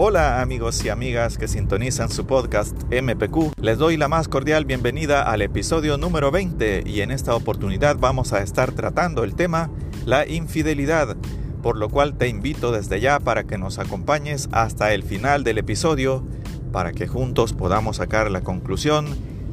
Hola amigos y amigas que sintonizan su podcast MPQ. Les doy la más cordial bienvenida al episodio número 20 y en esta oportunidad vamos a estar tratando el tema la infidelidad, por lo cual te invito desde ya para que nos acompañes hasta el final del episodio para que juntos podamos sacar la conclusión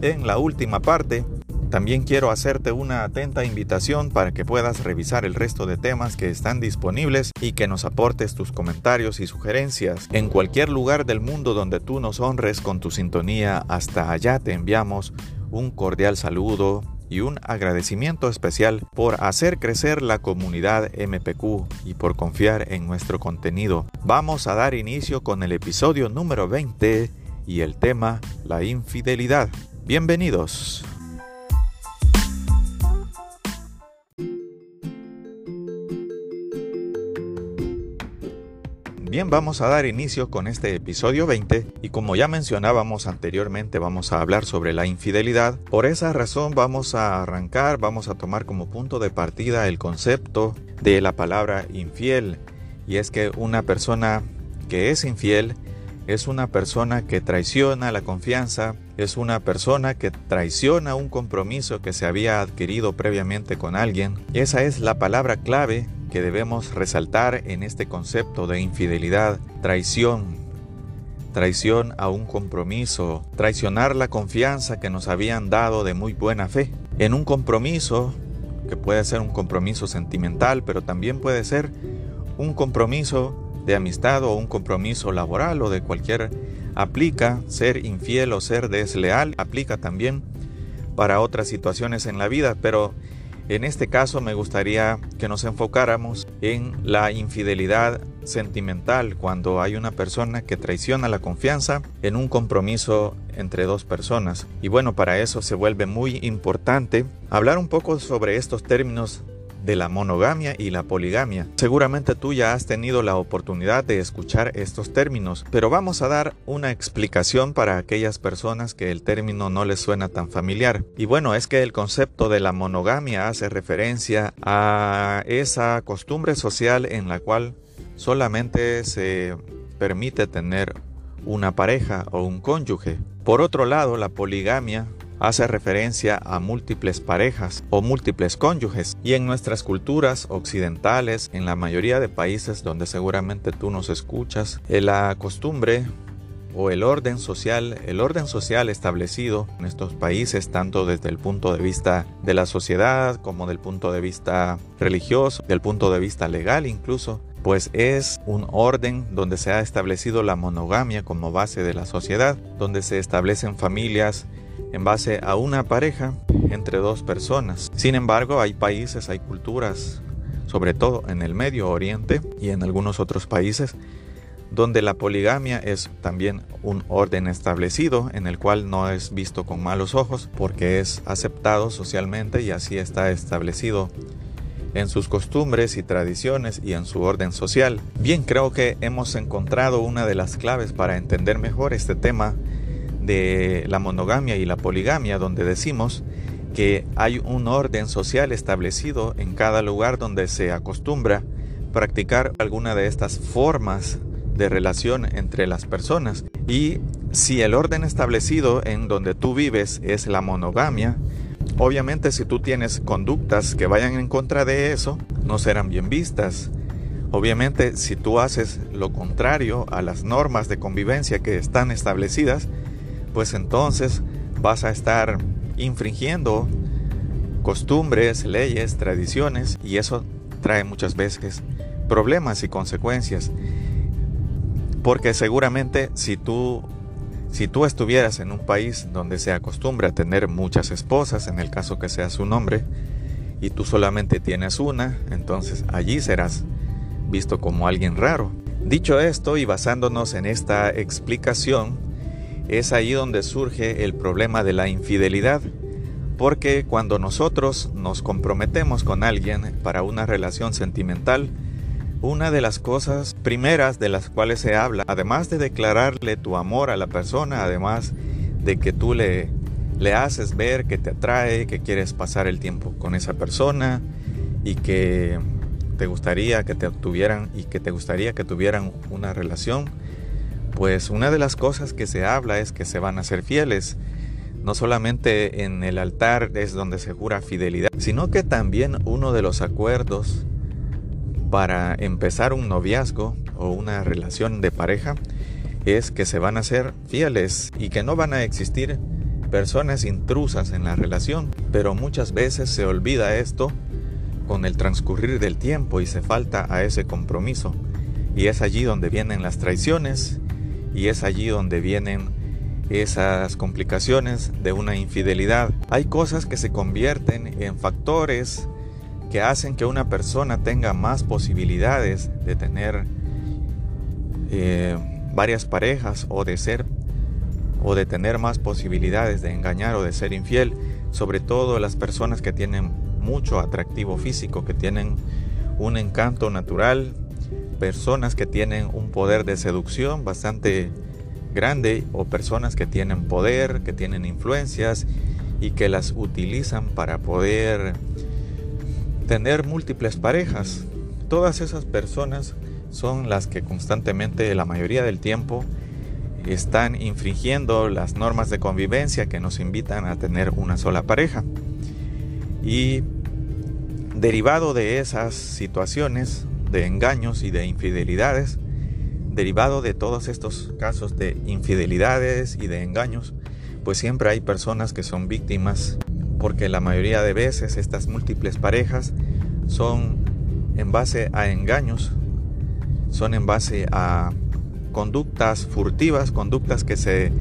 en la última parte también quiero hacerte una atenta invitación para que puedas revisar el resto de temas que están disponibles y que nos aportes tus comentarios y sugerencias. En cualquier lugar del mundo donde tú nos honres con tu sintonía, hasta allá te enviamos un cordial saludo y un agradecimiento especial por hacer crecer la comunidad MPQ y por confiar en nuestro contenido. Vamos a dar inicio con el episodio número 20 y el tema la infidelidad. Bienvenidos. Bien, vamos a dar inicio con este episodio 20 y como ya mencionábamos anteriormente vamos a hablar sobre la infidelidad. Por esa razón vamos a arrancar, vamos a tomar como punto de partida el concepto de la palabra infiel y es que una persona que es infiel es una persona que traiciona la confianza, es una persona que traiciona un compromiso que se había adquirido previamente con alguien. Esa es la palabra clave que debemos resaltar en este concepto de infidelidad, traición, traición a un compromiso, traicionar la confianza que nos habían dado de muy buena fe. En un compromiso, que puede ser un compromiso sentimental, pero también puede ser un compromiso de amistad o un compromiso laboral o de cualquier aplica ser infiel o ser desleal, aplica también para otras situaciones en la vida, pero en este caso me gustaría que nos enfocáramos en la infidelidad sentimental cuando hay una persona que traiciona la confianza en un compromiso entre dos personas. Y bueno, para eso se vuelve muy importante hablar un poco sobre estos términos de la monogamia y la poligamia. Seguramente tú ya has tenido la oportunidad de escuchar estos términos, pero vamos a dar una explicación para aquellas personas que el término no les suena tan familiar. Y bueno, es que el concepto de la monogamia hace referencia a esa costumbre social en la cual solamente se permite tener una pareja o un cónyuge. Por otro lado, la poligamia hace referencia a múltiples parejas o múltiples cónyuges. Y en nuestras culturas occidentales, en la mayoría de países donde seguramente tú nos escuchas, eh, la costumbre o el orden social, el orden social establecido en estos países, tanto desde el punto de vista de la sociedad como del punto de vista religioso, del punto de vista legal incluso, pues es un orden donde se ha establecido la monogamia como base de la sociedad, donde se establecen familias en base a una pareja entre dos personas. Sin embargo, hay países, hay culturas, sobre todo en el Medio Oriente y en algunos otros países, donde la poligamia es también un orden establecido en el cual no es visto con malos ojos porque es aceptado socialmente y así está establecido en sus costumbres y tradiciones y en su orden social. Bien, creo que hemos encontrado una de las claves para entender mejor este tema de la monogamia y la poligamia, donde decimos que hay un orden social establecido en cada lugar donde se acostumbra practicar alguna de estas formas de relación entre las personas. Y si el orden establecido en donde tú vives es la monogamia, obviamente si tú tienes conductas que vayan en contra de eso, no serán bien vistas. Obviamente si tú haces lo contrario a las normas de convivencia que están establecidas, pues entonces vas a estar infringiendo costumbres, leyes, tradiciones y eso trae muchas veces problemas y consecuencias. Porque seguramente si tú si tú estuvieras en un país donde se acostumbra a tener muchas esposas, en el caso que seas un hombre, y tú solamente tienes una, entonces allí serás visto como alguien raro. Dicho esto y basándonos en esta explicación, es ahí donde surge el problema de la infidelidad. Porque cuando nosotros nos comprometemos con alguien para una relación sentimental, una de las cosas primeras de las cuales se habla, además de declararle tu amor a la persona, además de que tú le, le haces ver que te atrae, que quieres pasar el tiempo con esa persona y que te gustaría que te tuvieran y que te gustaría que tuvieran una relación, pues una de las cosas que se habla es que se van a ser fieles. No solamente en el altar es donde se jura fidelidad, sino que también uno de los acuerdos para empezar un noviazgo o una relación de pareja es que se van a ser fieles y que no van a existir personas intrusas en la relación. Pero muchas veces se olvida esto con el transcurrir del tiempo y se falta a ese compromiso. Y es allí donde vienen las traiciones y es allí donde vienen esas complicaciones de una infidelidad. Hay cosas que se convierten en factores que hacen que una persona tenga más posibilidades de tener eh, varias parejas o de ser o de tener más posibilidades de engañar o de ser infiel, sobre todo las personas que tienen mucho atractivo físico, que tienen un encanto natural, personas que tienen un poder de seducción bastante grande o personas que tienen poder, que tienen influencias y que las utilizan para poder tener múltiples parejas. Todas esas personas son las que constantemente, la mayoría del tiempo, están infringiendo las normas de convivencia que nos invitan a tener una sola pareja. Y derivado de esas situaciones de engaños y de infidelidades, derivado de todos estos casos de infidelidades y de engaños, pues siempre hay personas que son víctimas porque la mayoría de veces estas múltiples parejas son en base a engaños, son en base a conductas furtivas, conductas que se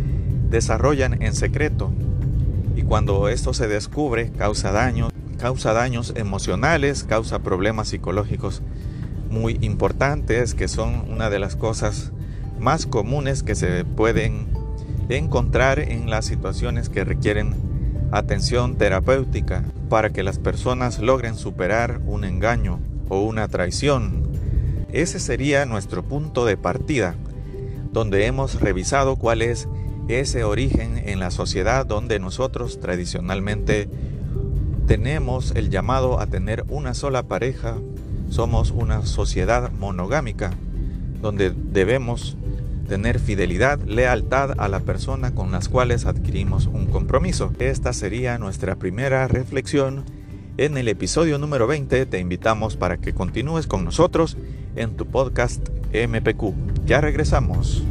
desarrollan en secreto. Y cuando esto se descubre causa daños, causa daños emocionales, causa problemas psicológicos muy importantes que son una de las cosas más comunes que se pueden encontrar en las situaciones que requieren atención terapéutica para que las personas logren superar un engaño o una traición. Ese sería nuestro punto de partida, donde hemos revisado cuál es ese origen en la sociedad donde nosotros tradicionalmente tenemos el llamado a tener una sola pareja, somos una sociedad monogámica, donde debemos tener fidelidad, lealtad a la persona con las cuales adquirimos un compromiso. Esta sería nuestra primera reflexión. En el episodio número 20 te invitamos para que continúes con nosotros en tu podcast MPQ. Ya regresamos.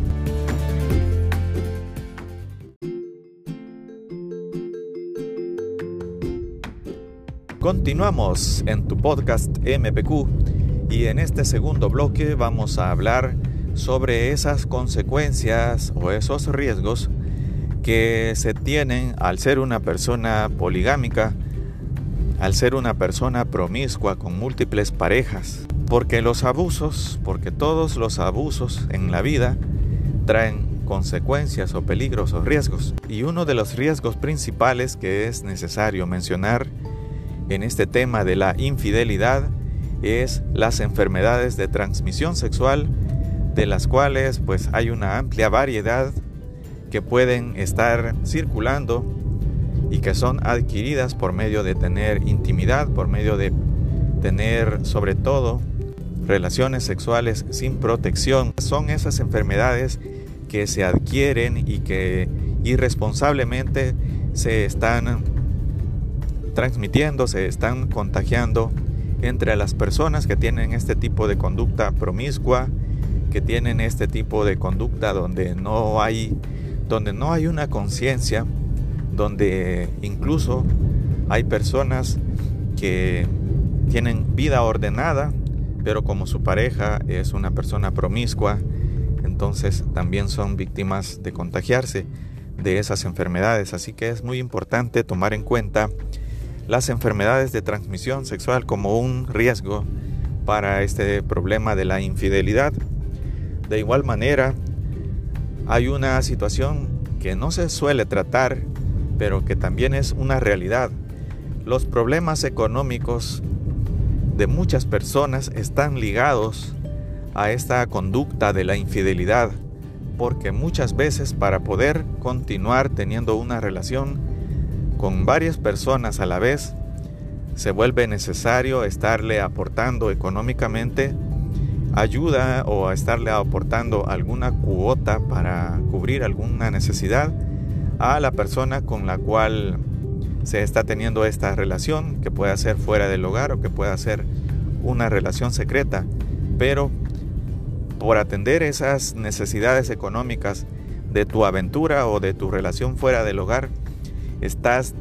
Continuamos en tu podcast MPQ y en este segundo bloque vamos a hablar sobre esas consecuencias o esos riesgos que se tienen al ser una persona poligámica, al ser una persona promiscua con múltiples parejas. Porque los abusos, porque todos los abusos en la vida traen consecuencias o peligros o riesgos. Y uno de los riesgos principales que es necesario mencionar en este tema de la infidelidad es las enfermedades de transmisión sexual de las cuales pues hay una amplia variedad que pueden estar circulando y que son adquiridas por medio de tener intimidad, por medio de tener sobre todo relaciones sexuales sin protección. Son esas enfermedades que se adquieren y que irresponsablemente se están transmitiendo, se están contagiando entre las personas que tienen este tipo de conducta promiscua, que tienen este tipo de conducta donde no hay, donde no hay una conciencia, donde incluso hay personas que tienen vida ordenada, pero como su pareja es una persona promiscua, entonces también son víctimas de contagiarse de esas enfermedades. Así que es muy importante tomar en cuenta las enfermedades de transmisión sexual como un riesgo para este problema de la infidelidad. De igual manera, hay una situación que no se suele tratar, pero que también es una realidad. Los problemas económicos de muchas personas están ligados a esta conducta de la infidelidad, porque muchas veces para poder continuar teniendo una relación con varias personas a la vez, se vuelve necesario estarle aportando económicamente ayuda o a estarle aportando alguna cuota para cubrir alguna necesidad a la persona con la cual se está teniendo esta relación, que pueda ser fuera del hogar o que pueda ser una relación secreta, pero por atender esas necesidades económicas de tu aventura o de tu relación fuera del hogar, estás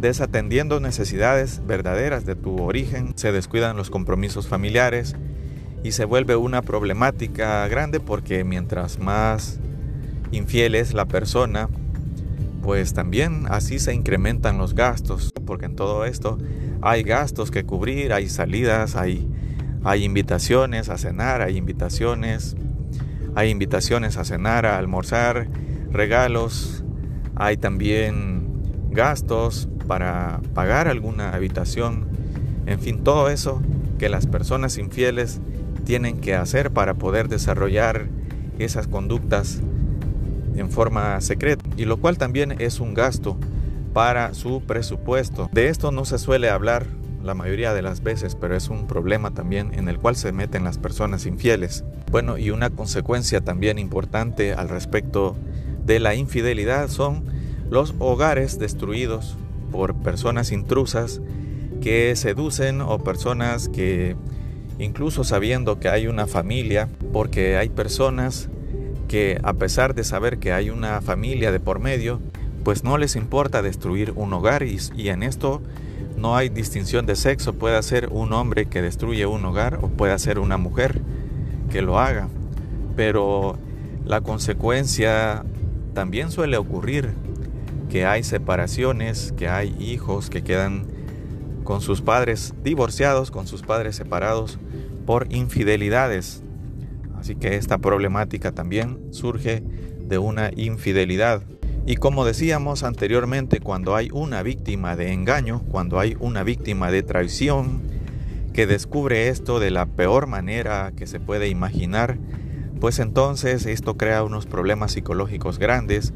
desatendiendo necesidades verdaderas de tu origen, se descuidan los compromisos familiares y se vuelve una problemática grande porque mientras más infiel es la persona, pues también así se incrementan los gastos, porque en todo esto hay gastos que cubrir, hay salidas, hay, hay invitaciones a cenar, hay invitaciones, hay invitaciones a cenar, a almorzar, regalos, hay también gastos para pagar alguna habitación, en fin, todo eso que las personas infieles tienen que hacer para poder desarrollar esas conductas en forma secreta, y lo cual también es un gasto para su presupuesto. De esto no se suele hablar la mayoría de las veces, pero es un problema también en el cual se meten las personas infieles. Bueno, y una consecuencia también importante al respecto de la infidelidad son los hogares destruidos por personas intrusas que seducen o personas que incluso sabiendo que hay una familia, porque hay personas que a pesar de saber que hay una familia de por medio, pues no les importa destruir un hogar y, en esto no hay distinción de sexo, puede ser un hombre que destruye un hogar o puede ser una mujer que lo haga, pero la consecuencia también suele ocurrir que hay separaciones, que hay hijos que quedan con sus padres divorciados, con sus padres separados por infidelidades. Así que esta problemática también surge de una infidelidad. Y como decíamos anteriormente, cuando hay una víctima de engaño, cuando hay una víctima de traición, que descubre esto de la peor manera que se puede imaginar, pues entonces esto crea unos problemas psicológicos grandes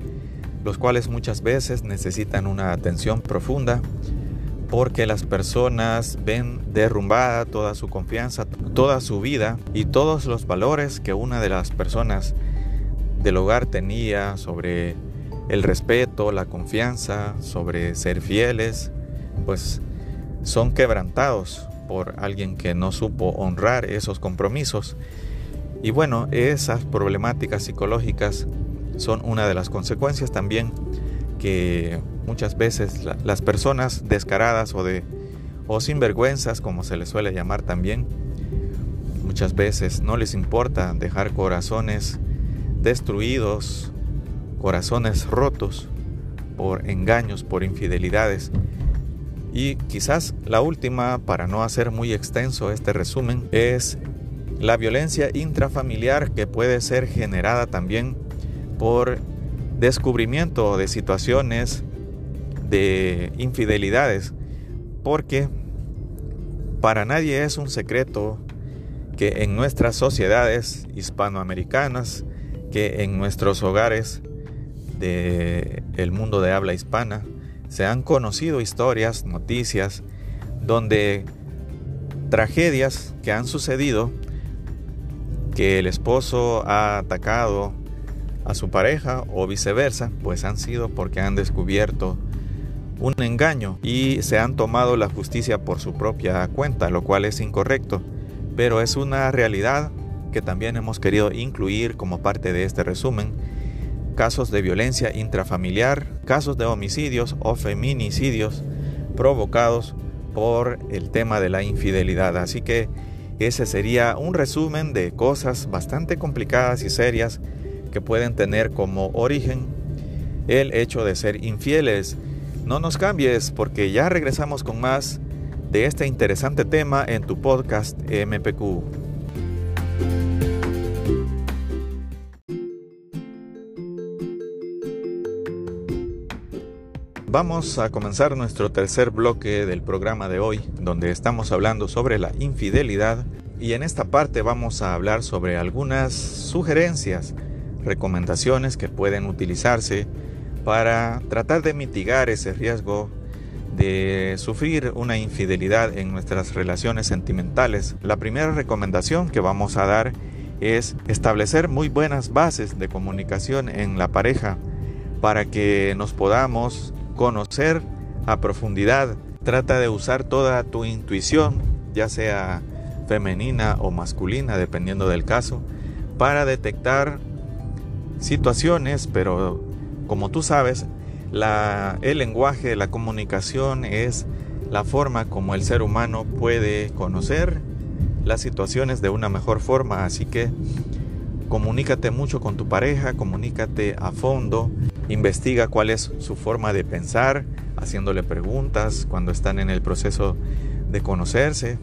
los cuales muchas veces necesitan una atención profunda porque las personas ven derrumbada toda su confianza, toda su vida y todos los valores que una de las personas del hogar tenía sobre el respeto, la confianza, sobre ser fieles, pues son quebrantados por alguien que no supo honrar esos compromisos. Y bueno, esas problemáticas psicológicas son una de las consecuencias también que muchas veces las personas descaradas o de o sinvergüenzas como se les suele llamar también muchas veces no les importa dejar corazones destruidos corazones rotos por engaños por infidelidades. Y quizás la última para no hacer muy extenso este resumen es la violencia intrafamiliar que puede ser generada también por descubrimiento de situaciones de infidelidades, porque para nadie es un secreto que en nuestras sociedades hispanoamericanas, que en nuestros hogares del el mundo de habla hispana, se han conocido historias, noticias, donde tragedias que han sucedido, que el esposo ha atacado a su pareja o viceversa, pues han sido porque han descubierto un engaño y se han tomado la justicia por su propia cuenta, lo cual es incorrecto, pero es una realidad que también hemos querido incluir como parte de este resumen. Casos de violencia intrafamiliar, casos de homicidios o feminicidios provocados por el tema de la infidelidad. Así que ese sería un resumen de cosas bastante complicadas y serias que pueden tener como origen el hecho de ser infieles. No nos cambies porque ya regresamos con más de este interesante tema en tu podcast MPQ. Vamos a comenzar nuestro tercer bloque del programa de hoy, donde estamos hablando sobre la infidelidad y en esta parte vamos a hablar sobre algunas sugerencias recomendaciones que pueden utilizarse para tratar de mitigar ese riesgo de sufrir una infidelidad en nuestras relaciones sentimentales, la primera recomendación que vamos a dar es establecer muy buenas bases de comunicación en la pareja para que nos podamos conocer a profundidad. Trata de usar toda tu intuición, ya sea femenina o masculina, dependiendo del caso, para detectar situaciones, pero como tú sabes, el lenguaje, la comunicación es la forma como el ser humano puede conocer las situaciones de una mejor forma. Así que comunícate mucho con tu pareja, comunícate a fondo, investiga cuál es su forma de pensar, haciéndole preguntas cuando están en el proceso de conocerse.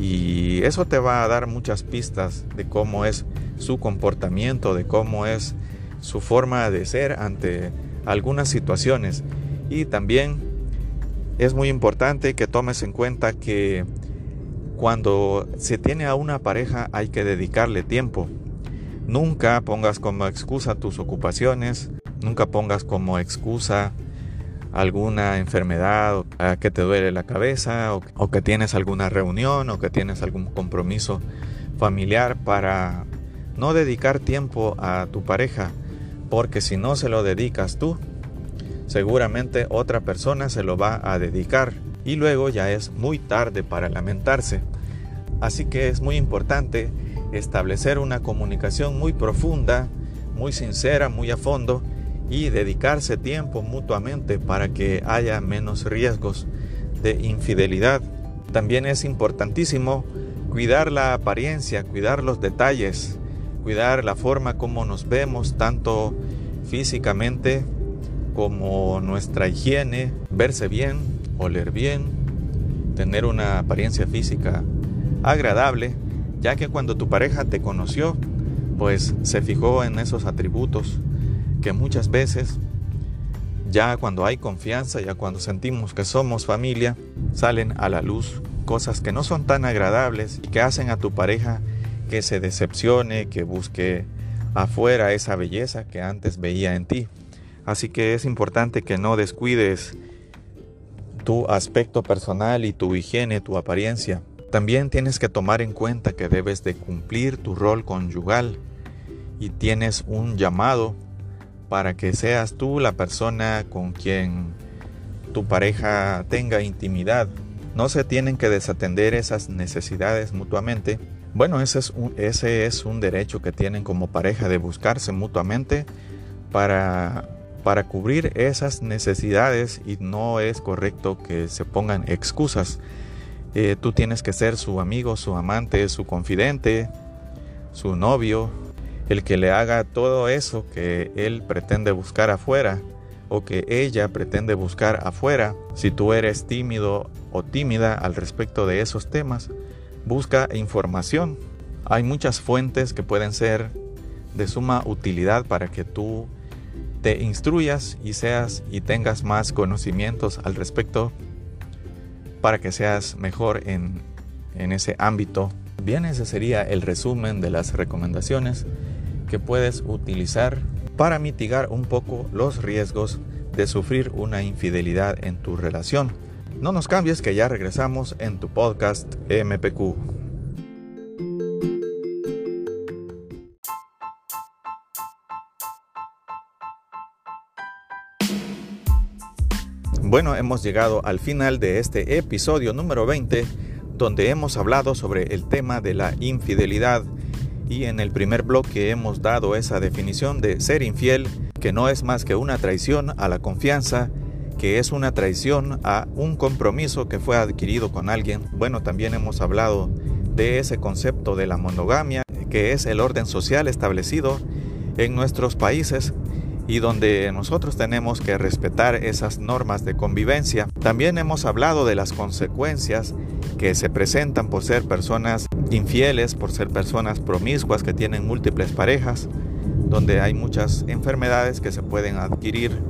Y eso te va a dar muchas pistas de cómo es su comportamiento, de cómo es su forma de ser ante algunas situaciones. Y también es muy importante que tomes en cuenta que cuando se tiene a una pareja hay que dedicarle tiempo. Nunca pongas como excusa tus ocupaciones, nunca pongas como excusa alguna enfermedad, que te duele la cabeza, o, que tienes alguna reunión, o que tienes algún compromiso familiar para no dedicar tiempo a tu pareja porque si no se lo dedicas tú, seguramente otra persona se lo va a dedicar y luego ya es muy tarde para lamentarse. Así que es muy importante establecer una comunicación muy profunda, muy sincera, muy a fondo y dedicarse tiempo mutuamente para que haya menos riesgos de infidelidad. También es importantísimo cuidar la apariencia, cuidar los detalles, cuidar la forma como nos vemos, tanto físicamente como nuestra higiene, verse bien, oler bien, tener una apariencia física agradable, ya que cuando tu pareja te conoció, pues se fijó en esos atributos que muchas veces, ya cuando hay confianza, ya cuando sentimos que somos familia, salen a la luz cosas que no son tan agradables y que hacen a tu pareja que se decepcione, que busque afuera esa belleza que antes veía en ti. Así que es importante que no descuides tu aspecto personal y tu higiene, tu apariencia. También tienes que tomar en cuenta que debes de cumplir tu rol conyugal y tienes un llamado para que seas tú la persona con quien tu pareja tenga intimidad. No se tienen que desatender esas necesidades mutuamente bueno, ese es, un, ese es un derecho que tienen como pareja de buscarse mutuamente para, para cubrir esas necesidades y no es correcto que se pongan excusas. Eh, tú tienes que ser su amigo, su amante, su confidente, su novio, el que le haga todo eso que él pretende buscar afuera o que ella pretende buscar afuera. Si tú eres tímido o tímida al respecto de esos temas, Busca información. Hay muchas fuentes que pueden ser de suma utilidad para que tú te instruyas y seas y tengas más conocimientos al respecto para que seas mejor en, en ese ámbito. Bien, ese sería el resumen de las recomendaciones que puedes utilizar para mitigar un poco los riesgos de sufrir una infidelidad en tu relación. No nos cambies que ya regresamos en tu podcast MPQ. Bueno, hemos llegado al final de este episodio número 20, donde hemos hablado sobre el tema de la infidelidad y en el primer bloque hemos dado esa definición de ser infiel, que no es más que una traición a la confianza que es una traición a un compromiso que fue adquirido con alguien. Bueno, también hemos hablado de ese concepto de la monogamia, que es el orden social establecido en nuestros países y donde nosotros tenemos que respetar esas normas de convivencia. También hemos hablado de las consecuencias que se presentan por ser personas infieles, por ser personas promiscuas que tienen múltiples parejas, donde hay muchas enfermedades que se pueden adquirir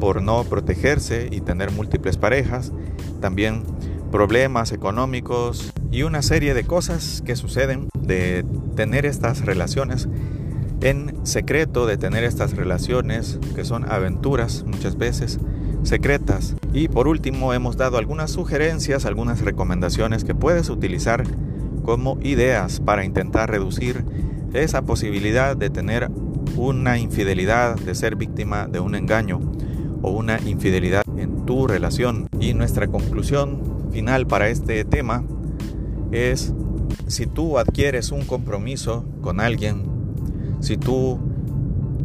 por no protegerse y tener múltiples parejas, también problemas económicos y una serie de cosas que suceden de tener estas relaciones en secreto, de tener estas relaciones que son aventuras muchas veces, secretas. Y por último hemos dado algunas sugerencias, algunas recomendaciones que puedes utilizar como ideas para intentar reducir esa posibilidad de tener una infidelidad, de ser víctima de un engaño o una infidelidad en tu relación. Y nuestra conclusión final para este tema es si tú adquieres un compromiso con alguien, si tú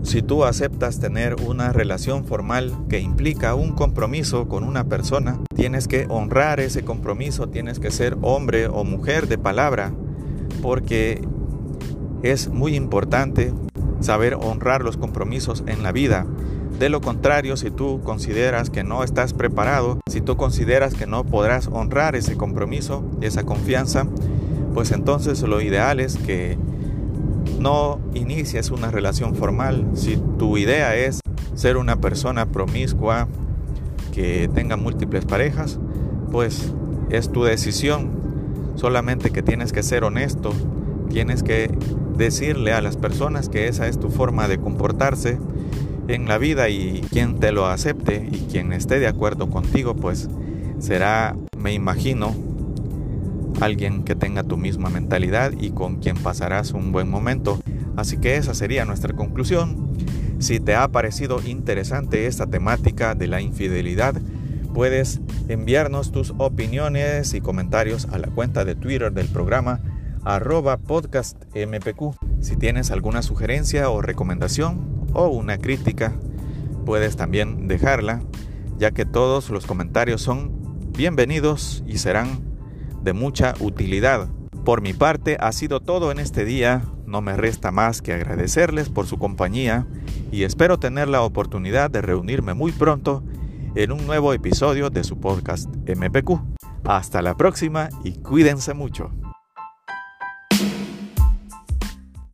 si tú aceptas tener una relación formal que implica un compromiso con una persona, tienes que honrar ese compromiso, tienes que ser hombre o mujer de palabra, porque es muy importante saber honrar los compromisos en la vida. De lo contrario, si tú consideras que no estás preparado, si tú consideras que no podrás honrar ese compromiso, esa confianza, pues entonces lo ideal es que no inicies una relación formal. Si tu idea es ser una persona promiscua que tenga múltiples parejas, pues es tu decisión. Solamente que tienes que ser honesto, tienes que decirle a las personas que esa es tu forma de comportarse en la vida y quien te lo acepte y quien esté de acuerdo contigo, pues será, me imagino, alguien que tenga tu misma mentalidad y con quien pasarás un buen momento. Así que esa sería nuestra conclusión. Si te ha parecido interesante esta temática de la infidelidad, puedes enviarnos tus opiniones y comentarios a la cuenta de Twitter del programa arroba podcastmpq. Si tienes alguna sugerencia o recomendación o una crítica, puedes también dejarla, ya que todos los comentarios son bienvenidos y serán de mucha utilidad. Por mi parte ha sido todo en este día, no me resta más que agradecerles por su compañía y espero tener la oportunidad de reunirme muy pronto en un nuevo episodio de su podcast MPQ. Hasta la próxima y cuídense mucho.